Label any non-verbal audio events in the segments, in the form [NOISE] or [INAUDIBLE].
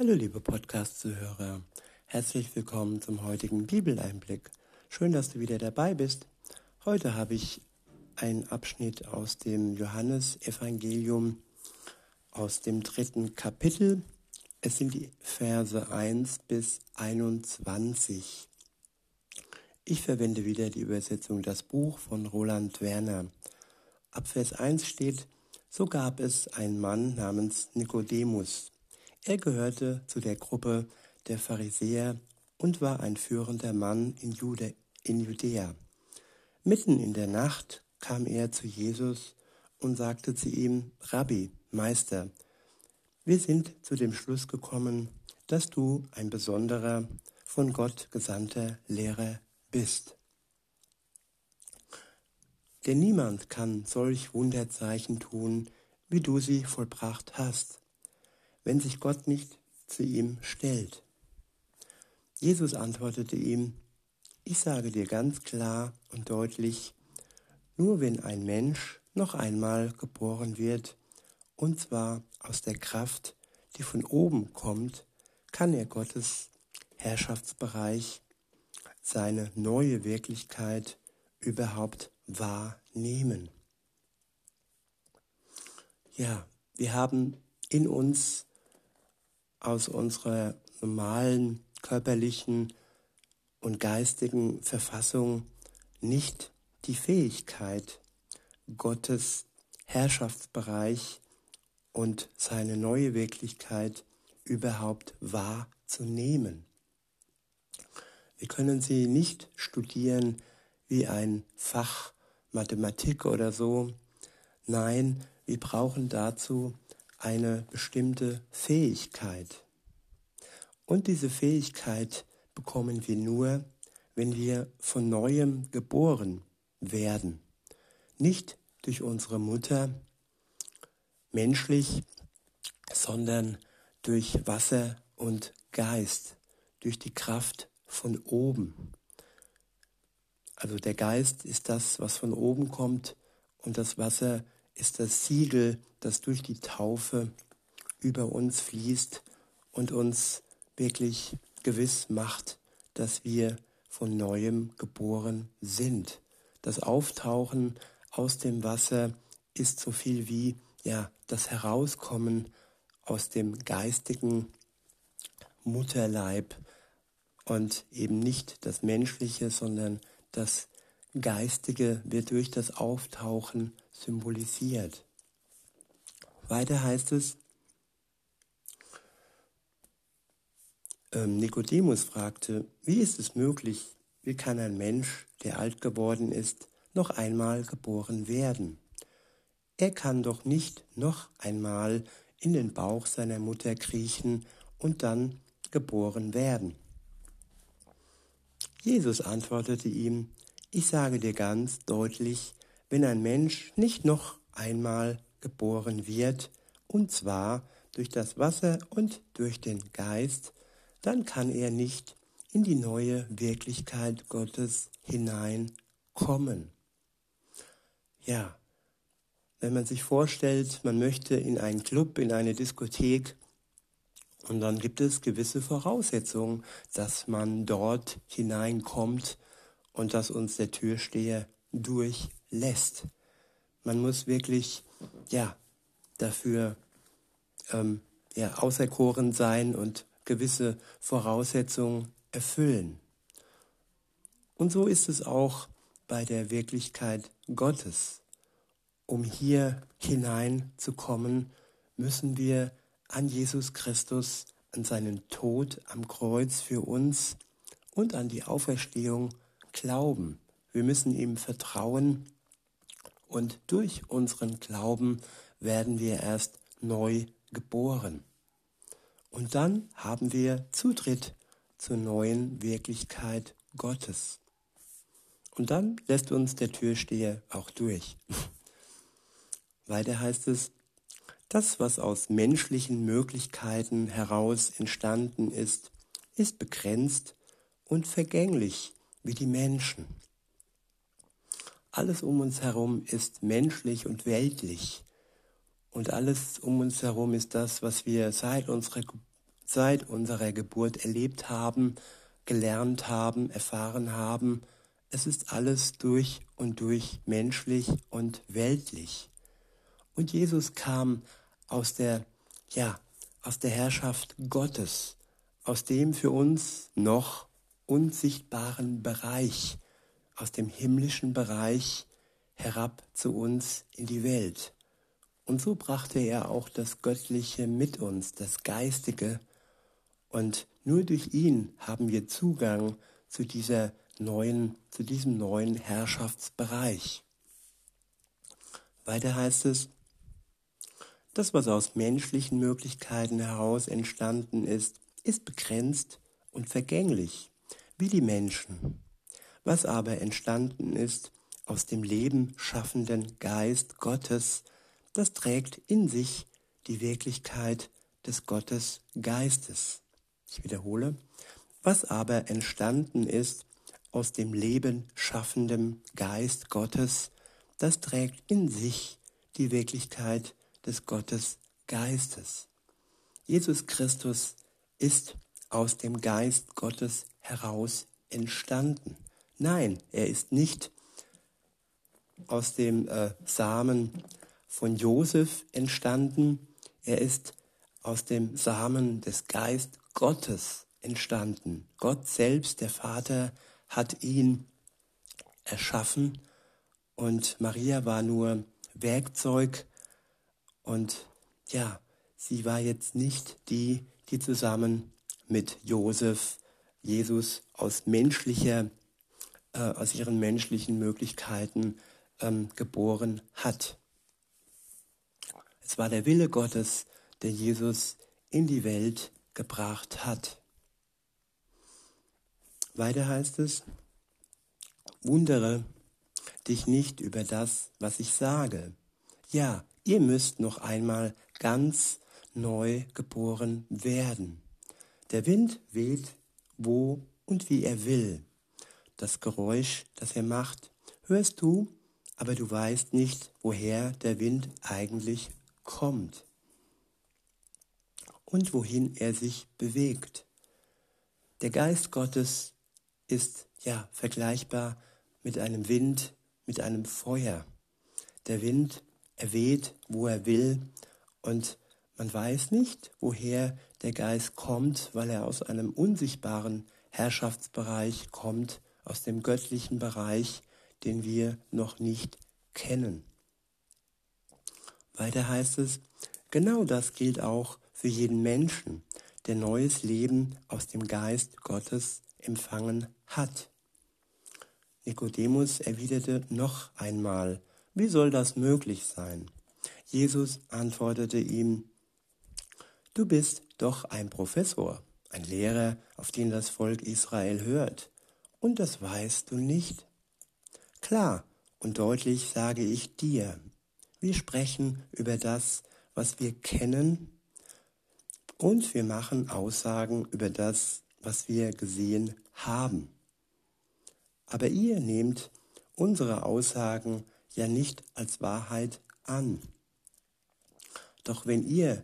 Hallo liebe Podcast-Zuhörer, herzlich willkommen zum heutigen Bibeleinblick. Schön, dass du wieder dabei bist. Heute habe ich einen Abschnitt aus dem Johannesevangelium aus dem dritten Kapitel. Es sind die Verse 1 bis 21. Ich verwende wieder die Übersetzung Das Buch von Roland Werner. Ab Vers 1 steht, so gab es einen Mann namens Nikodemus. Er gehörte zu der Gruppe der Pharisäer und war ein führender Mann in, Judäa. Mitten in der Nacht kam er zu Jesus und sagte zu ihm, Rabbi, Meister, wir sind zu dem Schluss gekommen, dass du ein besonderer, von Gott gesandter Lehrer bist. Denn niemand kann solch Wunderzeichen tun, wie du sie vollbracht hast, wenn sich Gott nicht zu ihm stellt. Jesus antwortete ihm, ich sage dir ganz klar und deutlich, nur wenn ein Mensch noch einmal geboren wird, und zwar aus der Kraft, die von oben kommt, kann er Gottes Herrschaftsbereich, seine neue Wirklichkeit überhaupt wahrnehmen. Ja, wir haben in uns aus unserer normalen körperlichen und geistigen Verfassung nicht die Fähigkeit, Gottes Herrschaftsbereich und seine neue Wirklichkeit überhaupt wahrzunehmen. Wir können sie nicht studieren wie ein Fach Mathematik oder so. Nein, wir brauchen dazu eine bestimmte Fähigkeit. Und diese Fähigkeit bekommen wir nur, wenn wir von neuem geboren werden. Nicht durch unsere Mutter, menschlich, sondern durch Wasser und Geist, durch die Kraft von oben. Also der Geist ist das, was von oben kommt und das Wasser ist das Siegel, das durch die Taufe über uns fließt und uns wirklich gewiss macht, dass wir von neuem geboren sind. Das Auftauchen aus dem Wasser ist so viel wie ja das Herauskommen aus dem geistigen Mutterleib und eben nicht das Menschliche, sondern das Geistige wird durch das Auftauchen symbolisiert. Weiter heißt es, ähm, Nikodemus fragte, wie ist es möglich, wie kann ein Mensch, der alt geworden ist, noch einmal geboren werden? Er kann doch nicht noch einmal in den Bauch seiner Mutter kriechen und dann geboren werden. Jesus antwortete ihm, ich sage dir ganz deutlich, wenn ein Mensch nicht noch einmal geboren wird, und zwar durch das Wasser und durch den Geist, dann kann er nicht in die neue Wirklichkeit Gottes hineinkommen. Ja, wenn man sich vorstellt, man möchte in einen Club, in eine Diskothek, und dann gibt es gewisse Voraussetzungen, dass man dort hineinkommt und dass uns der Türsteher durchlässt. Man muss wirklich, ja, dafür ähm, ja, auserkoren sein und gewisse Voraussetzungen erfüllen. Und so ist es auch bei der Wirklichkeit Gottes. Um hier hineinzukommen, müssen wir an Jesus Christus, an seinen Tod am Kreuz für uns und an die Auferstehung glauben. Wir müssen ihm vertrauen und durch unseren Glauben werden wir erst neu geboren. Und dann haben wir Zutritt zur neuen Wirklichkeit Gottes. Und dann lässt uns der Türsteher auch durch. [LAUGHS] Weiter heißt es, das, was aus menschlichen Möglichkeiten heraus entstanden ist, ist begrenzt und vergänglich wie die Menschen. Alles um uns herum ist menschlich und weltlich. Und alles um uns herum ist das, was wir seit unserer seit unserer Geburt erlebt haben, gelernt haben, erfahren haben. Es ist alles durch und durch menschlich und weltlich. Und Jesus kam aus der, ja, aus der Herrschaft Gottes, aus dem für uns noch unsichtbaren Bereich, aus dem himmlischen Bereich herab zu uns in die Welt. Und so brachte er auch das Göttliche mit uns, das Geistige. Und nur durch ihn haben wir Zugang zu dieser neuen, zu diesem neuen Herrschaftsbereich. Weiter heißt es, das, was aus menschlichen Möglichkeiten heraus entstanden ist, ist begrenzt und vergänglich, wie die Menschen. Was aber entstanden ist aus dem Leben schaffenden Geist Gottes, das trägt in sich die Wirklichkeit des Gottes Geistes. Ich wiederhole, was aber entstanden ist aus dem Leben schaffenden Geist Gottes, das trägt in sich die Wirklichkeit des Gottes Geistes. Jesus Christus ist aus dem Geist Gottes heraus entstanden. Nein, er ist nicht aus dem äh, Samen von Josef entstanden, er ist aus dem Samen des Geist Gottes entstanden. Gott selbst, der Vater, hat ihn erschaffen. Und Maria war nur Werkzeug. Und ja, sie war jetzt nicht die, die zusammen mit Josef Jesus aus menschlicher, äh, aus ihren menschlichen Möglichkeiten ähm, geboren hat. Es war der Wille Gottes, der Jesus in die Welt gebracht hat. Weiter heißt es, wundere dich nicht über das, was ich sage. Ja, ihr müsst noch einmal ganz neu geboren werden. Der Wind weht, wo und wie er will. Das Geräusch, das er macht, hörst du, aber du weißt nicht, woher der Wind eigentlich kommt und wohin er sich bewegt. Der Geist Gottes ist ja vergleichbar mit einem Wind, mit einem Feuer. Der Wind erweht, wo er will und man weiß nicht, woher der Geist kommt, weil er aus einem unsichtbaren Herrschaftsbereich kommt, aus dem göttlichen Bereich, den wir noch nicht kennen. Weiter heißt es, genau das gilt auch für jeden Menschen, der neues Leben aus dem Geist Gottes empfangen hat. Nikodemus erwiderte noch einmal, wie soll das möglich sein? Jesus antwortete ihm, du bist doch ein Professor, ein Lehrer, auf den das Volk Israel hört, und das weißt du nicht? Klar und deutlich sage ich dir, wir sprechen über das, was wir kennen, und wir machen Aussagen über das, was wir gesehen haben. Aber ihr nehmt unsere Aussagen ja nicht als Wahrheit an. Doch wenn ihr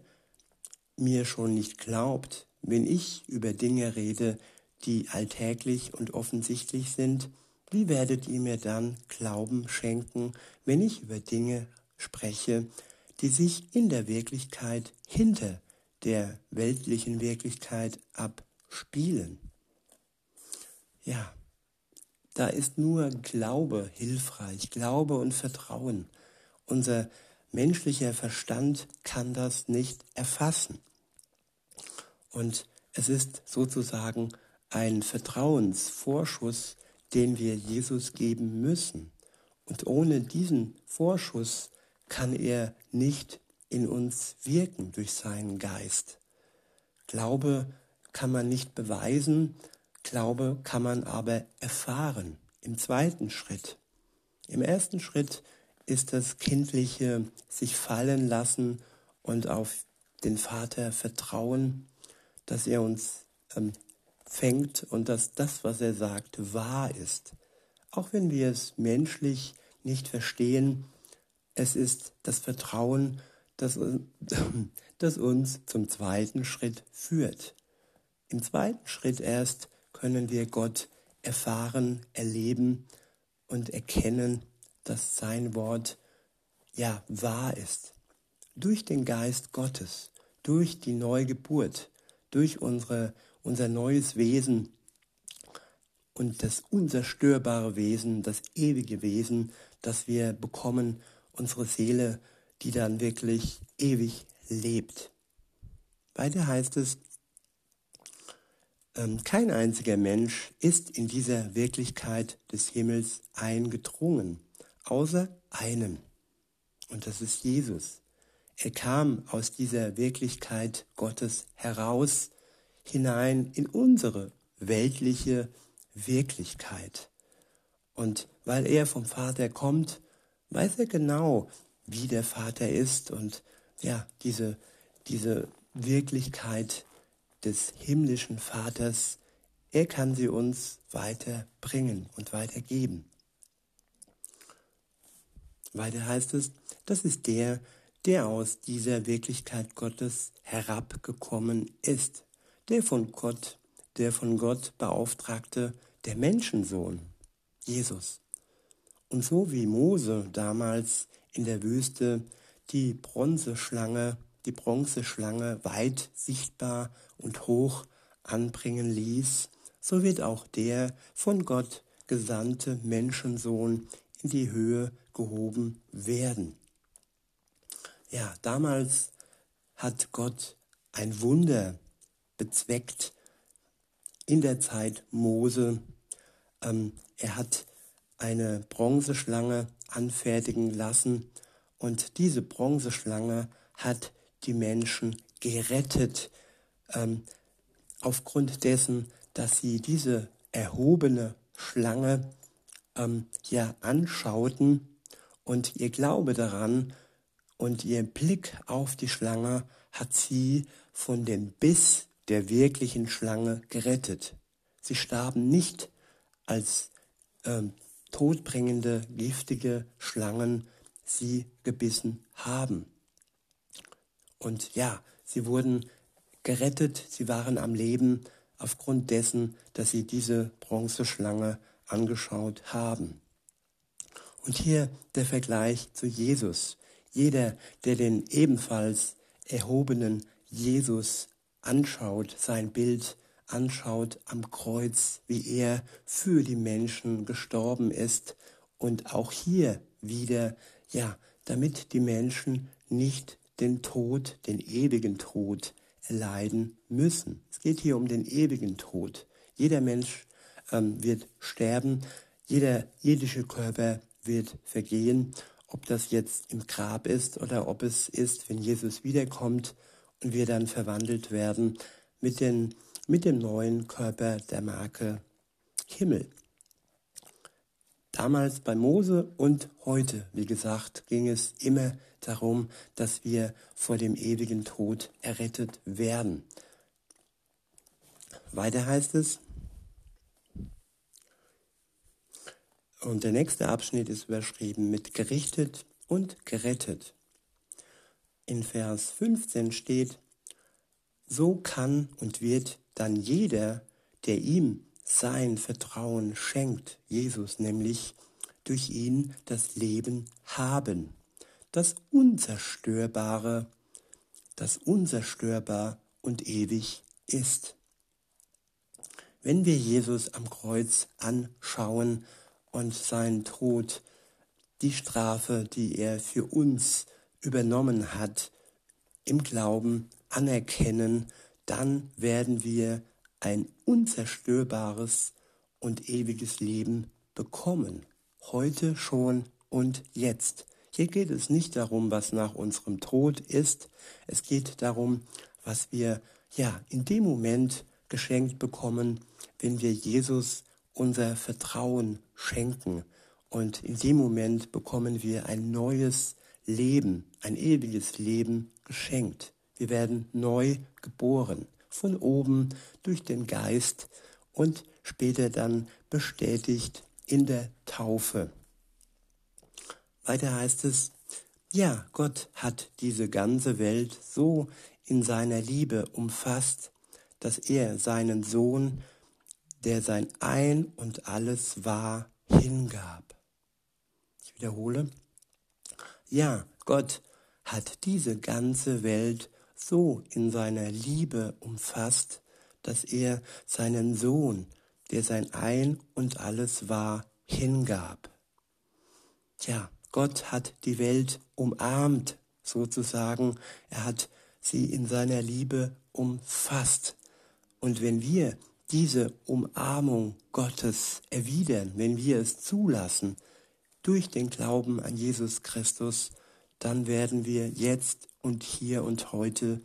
mir schon nicht glaubt, wenn ich über Dinge rede, die alltäglich und offensichtlich sind, wie werdet ihr mir dann Glauben schenken, wenn ich über Dinge spreche, die sich in der Wirklichkeit hinter der weltlichen Wirklichkeit abspielen. Ja, da ist nur Glaube hilfreich, Glaube und Vertrauen. Unser menschlicher Verstand kann das nicht erfassen. Und es ist sozusagen ein Vertrauensvorschuss, den wir Jesus geben müssen. Und ohne diesen Vorschuss kann er nicht in uns wirken durch seinen Geist. Glaube kann man nicht beweisen, Glaube kann man aber erfahren im zweiten Schritt. Im ersten Schritt ist das kindliche sich fallen lassen und auf den Vater vertrauen, dass er uns ähm, fängt und dass das, was er sagt, wahr ist. Auch wenn wir es menschlich nicht verstehen, es ist das Vertrauen, das, [CLEARS THROAT] das uns zum zweiten Schritt führt. Im zweiten Schritt erst können wir Gott erfahren, erleben und erkennen, dass sein Wort ja wahr ist. Durch den Geist Gottes, durch die Neugeburt, durch unsere, unser neues Wesen und das unzerstörbare Wesen, das ewige Wesen, das wir bekommen, unsere Seele, die dann wirklich ewig lebt. Weiter heißt es, ähm, kein einziger Mensch ist in dieser Wirklichkeit des Himmels eingedrungen, außer einem. Und das ist Jesus. Er kam aus dieser Wirklichkeit Gottes heraus, hinein in unsere weltliche Wirklichkeit. Und weil er vom Vater kommt, weiß er genau, wie der Vater ist und ja, diese, diese Wirklichkeit des himmlischen Vaters, er kann sie uns weiterbringen und weitergeben. Weiter heißt es, das ist der, der aus dieser Wirklichkeit Gottes herabgekommen ist, der von Gott, der von Gott beauftragte, der Menschensohn, Jesus. Und so wie Mose damals in der Wüste die Bronzeschlange, die Bronzeschlange weit sichtbar und hoch anbringen ließ, so wird auch der von Gott gesandte Menschensohn in die Höhe gehoben werden. Ja, damals hat Gott ein Wunder bezweckt in der Zeit Mose. Ähm, er hat eine Bronzeschlange anfertigen lassen und diese Bronzeschlange hat die Menschen gerettet ähm, aufgrund dessen, dass sie diese erhobene Schlange ähm, ja anschauten und ihr Glaube daran und ihr Blick auf die Schlange hat sie von dem Biss der wirklichen Schlange gerettet. Sie starben nicht als ähm, todbringende, giftige Schlangen sie gebissen haben. Und ja, sie wurden gerettet, sie waren am Leben aufgrund dessen, dass sie diese Bronzeschlange angeschaut haben. Und hier der Vergleich zu Jesus. Jeder, der den ebenfalls erhobenen Jesus anschaut, sein Bild anschaut am Kreuz, wie er für die Menschen gestorben ist und auch hier wieder, ja, damit die Menschen nicht den Tod, den ewigen Tod erleiden müssen. Es geht hier um den ewigen Tod. Jeder Mensch ähm, wird sterben, jeder irdische Körper wird vergehen, ob das jetzt im Grab ist oder ob es ist, wenn Jesus wiederkommt wir dann verwandelt werden mit, den, mit dem neuen Körper der Marke Himmel. Damals bei Mose und heute, wie gesagt, ging es immer darum, dass wir vor dem ewigen Tod errettet werden. Weiter heißt es, Und der nächste Abschnitt ist überschrieben mit gerichtet und gerettet. In Vers 15 steht, so kann und wird dann jeder, der ihm sein Vertrauen schenkt, Jesus nämlich, durch ihn das Leben haben, das Unzerstörbare, das unzerstörbar und ewig ist. Wenn wir Jesus am Kreuz anschauen, und sein Tod, die Strafe, die er für uns übernommen hat, im Glauben anerkennen, dann werden wir ein unzerstörbares und ewiges Leben bekommen. Heute schon und jetzt. Hier geht es nicht darum, was nach unserem Tod ist. Es geht darum, was wir ja in dem Moment geschenkt bekommen, wenn wir Jesus unser Vertrauen schenken. Und in dem Moment bekommen wir ein neues Leben, ein ewiges Leben geschenkt. Wir werden neu geboren, von oben durch den Geist und später dann bestätigt in der Taufe. Weiter heißt es, ja, Gott hat diese ganze Welt so in seiner Liebe umfasst, dass er seinen Sohn, der sein Ein und alles war, hingab. Ich wiederhole. Ja, Gott hat diese ganze Welt so in seiner Liebe umfasst, dass er seinen Sohn, der sein Ein und alles war, hingab. Tja, Gott hat die Welt umarmt, sozusagen. Er hat sie in seiner Liebe umfasst. Und wenn wir diese Umarmung Gottes erwidern, wenn wir es zulassen, durch den Glauben an Jesus Christus, dann werden wir jetzt und hier und heute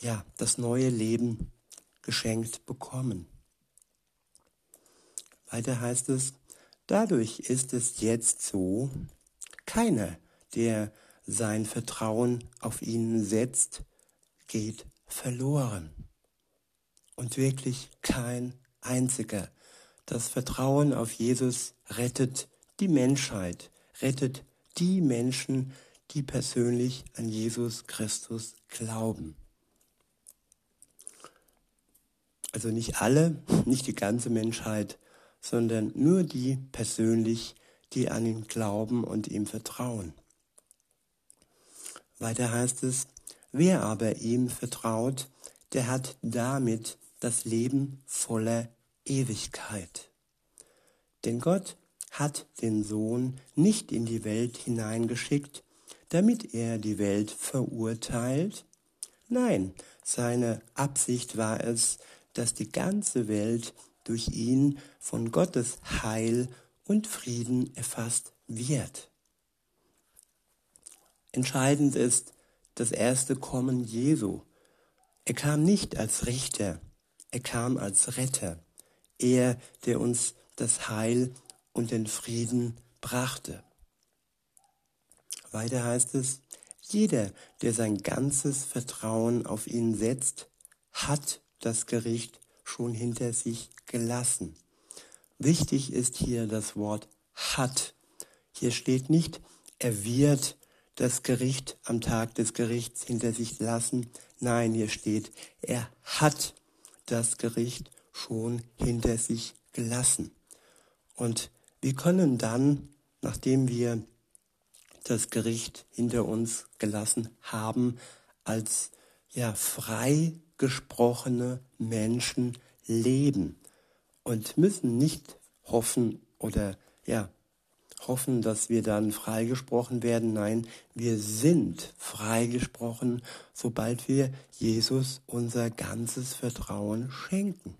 ja das neue Leben geschenkt bekommen. Weiter heißt es, dadurch ist es jetzt so, keiner, der sein Vertrauen auf ihn setzt, geht verloren. Und wirklich kein einziger. Das Vertrauen auf Jesus rettet die Menschheit, rettet die Menschen, die persönlich an Jesus Christus glauben. Also nicht alle, nicht die ganze Menschheit, sondern nur die persönlich, die an ihn glauben und ihm vertrauen. Weiter heißt es, wer aber ihm vertraut, der hat damit das Leben voller Ewigkeit. Denn Gott hat den Sohn nicht in die Welt hineingeschickt, damit er die Welt verurteilt? Nein, seine Absicht war es, dass die ganze Welt durch ihn von Gottes Heil und Frieden erfasst wird. Entscheidend ist das erste Kommen Jesu. Er kam nicht als Richter, er kam als Retter, er, der uns das Heil und den Frieden brachte. Weiter heißt es, jeder, der sein ganzes Vertrauen auf ihn setzt, hat das Gericht schon hinter sich gelassen. Wichtig ist hier das Wort hat. Hier steht nicht, er wird das Gericht am Tag des Gerichts hinter sich lassen. Nein, hier steht, er hat das Gericht schon hinter sich gelassen. Und wir können dann, nachdem wir das Gericht hinter uns gelassen haben, als ja frei Menschen leben und müssen nicht hoffen oder ja hoffen, dass wir dann freigesprochen werden. Nein, wir sind freigesprochen, sobald wir Jesus unser ganzes Vertrauen schenken.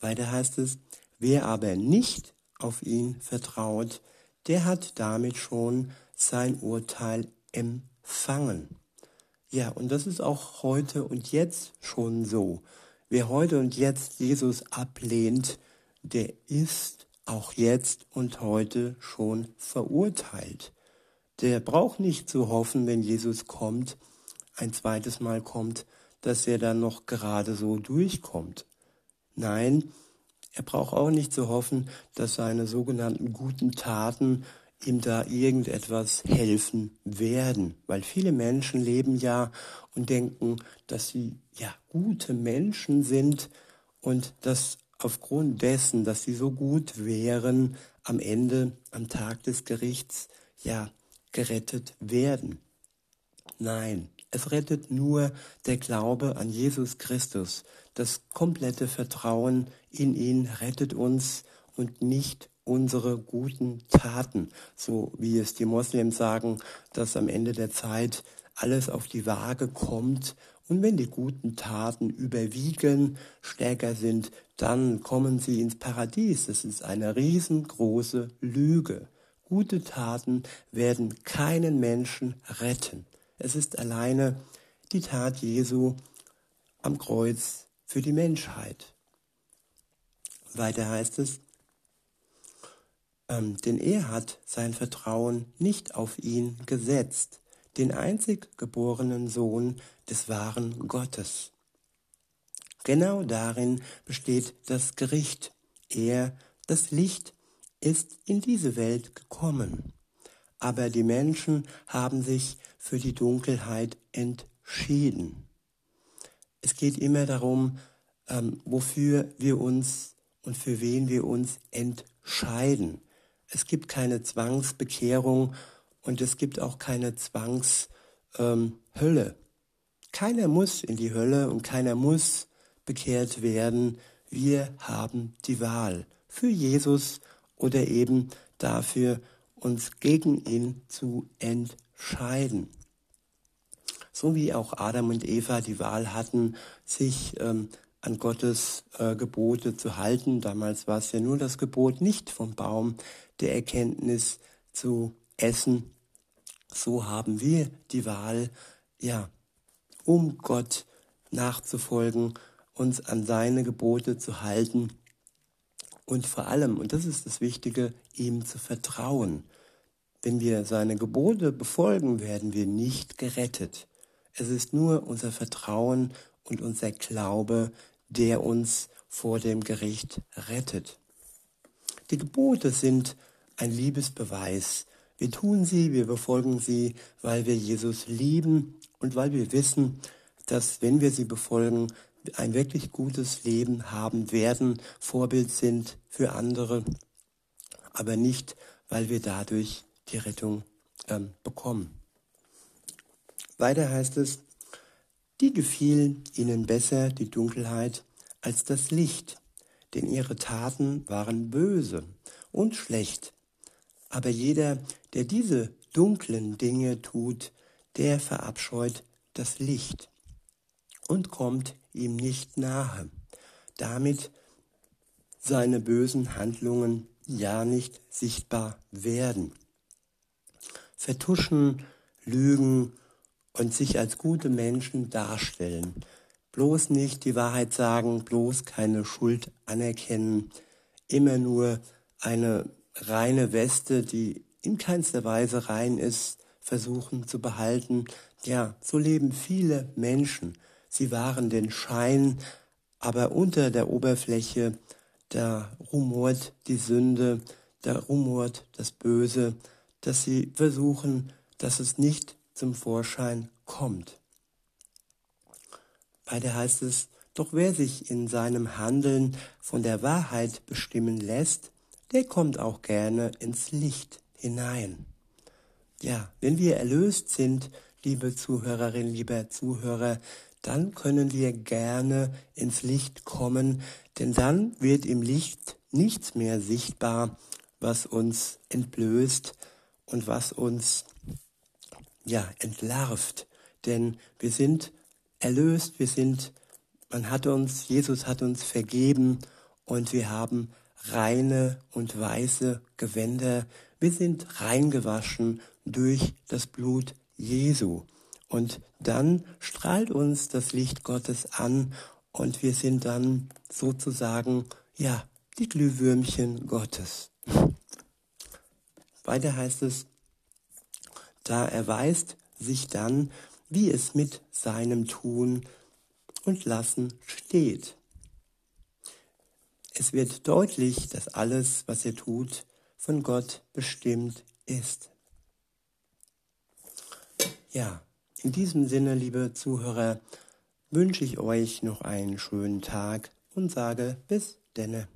Weiter heißt es, wer aber nicht auf ihn vertraut, der hat damit schon sein Urteil empfangen. Ja, und das ist auch heute und jetzt schon so. Wer heute und jetzt Jesus ablehnt, der ist auch jetzt und heute schon verurteilt. Der braucht nicht zu hoffen, wenn Jesus kommt, ein zweites Mal kommt, dass er dann noch gerade so durchkommt. Nein, er braucht auch nicht zu hoffen, dass seine sogenannten guten Taten ihm da irgendetwas helfen werden, weil viele Menschen leben ja und denken, dass sie ja gute Menschen sind und dass aufgrund dessen, dass sie so gut wären, am Ende, am Tag des Gerichts, ja, gerettet werden. Nein, es rettet nur der Glaube an Jesus Christus. Das komplette Vertrauen in ihn rettet uns und nicht unsere guten Taten, so wie es die Moslems sagen, dass am Ende der Zeit alles auf die Waage kommt und wenn die guten Taten überwiegen, stärker sind, dann kommen sie ins Paradies. Das ist eine riesengroße Lüge. Gute Taten werden keinen Menschen retten. Es ist alleine die Tat Jesu am Kreuz für die Menschheit. Weiter heißt es, ähm, denn er hat sein Vertrauen nicht auf ihn gesetzt, den einzig geborenen Sohn des wahren Gottes. Genau darin besteht das Gericht. Er, das Licht, ist in diese Welt gekommen. Aber die Menschen haben sich für die Dunkelheit entschieden. Es geht immer darum, ähm, wofür wir uns und für wen wir uns entscheiden. Es gibt keine Zwangsbekehrung und es gibt auch keine Zwangshölle. Ähm, keiner muss in die Hölle und keiner muss bekehrt werden. Wir haben die Wahl für Jesus oder eben dafür, uns gegen ihn zu entscheiden. So wie auch Adam und Eva die Wahl hatten, sich ähm, an Gottes äh, Gebote zu halten. Damals war es ja nur das Gebot, nicht vom Baum der Erkenntnis zu essen. So haben wir die Wahl, ja, um Gott nachzufolgen, uns an seine Gebote zu halten und vor allem, und das ist das Wichtige, ihm zu vertrauen. Wenn wir seine Gebote befolgen, werden wir nicht gerettet. Es ist nur unser Vertrauen und unser Glaube, der uns vor dem Gericht rettet. Die Gebote sind ein Liebesbeweis. Wir tun sie, wir befolgen sie, weil wir Jesus lieben und weil wir wissen, dass wenn wir sie befolgen, ein wirklich gutes Leben haben werden, Vorbild sind für andere, aber nicht, weil wir dadurch die Rettung ähm, bekommen. Weiter heißt es, die gefiel ihnen besser die Dunkelheit als das Licht, denn ihre Taten waren böse und schlecht. Aber jeder, der diese dunklen Dinge tut, der verabscheut das Licht und kommt ihm nicht nahe, damit seine bösen Handlungen ja nicht sichtbar werden. Vertuschen, lügen und sich als gute Menschen darstellen, bloß nicht die Wahrheit sagen, bloß keine Schuld anerkennen, immer nur eine reine Weste, die in keinster Weise rein ist, versuchen zu behalten. Ja, so leben viele Menschen. Sie wahren den Schein, aber unter der Oberfläche, da rumort die Sünde, da rumort das Böse, dass sie versuchen, dass es nicht zum Vorschein kommt. Weiter heißt es, doch wer sich in seinem Handeln von der Wahrheit bestimmen lässt, der kommt auch gerne ins Licht hinein. Ja, wenn wir erlöst sind, liebe Zuhörerinnen, lieber Zuhörer, dann können wir gerne ins Licht kommen, denn dann wird im Licht nichts mehr sichtbar, was uns entblößt und was uns ja entlarvt, denn wir sind erlöst, wir sind man hat uns Jesus hat uns vergeben und wir haben reine und weiße Gewänder. Wir sind reingewaschen durch das Blut Jesu. Und dann strahlt uns das Licht Gottes an und wir sind dann sozusagen, ja, die Glühwürmchen Gottes. Weiter heißt es, da erweist sich dann, wie es mit seinem Tun und Lassen steht. Es wird deutlich, dass alles, was er tut, von Gott bestimmt ist. Ja, in diesem Sinne, liebe Zuhörer, wünsche ich euch noch einen schönen Tag und sage bis denne.